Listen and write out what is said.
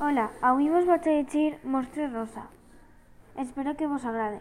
Hola, avui vos vaig a llegir Rosa. Espero que vos agrade.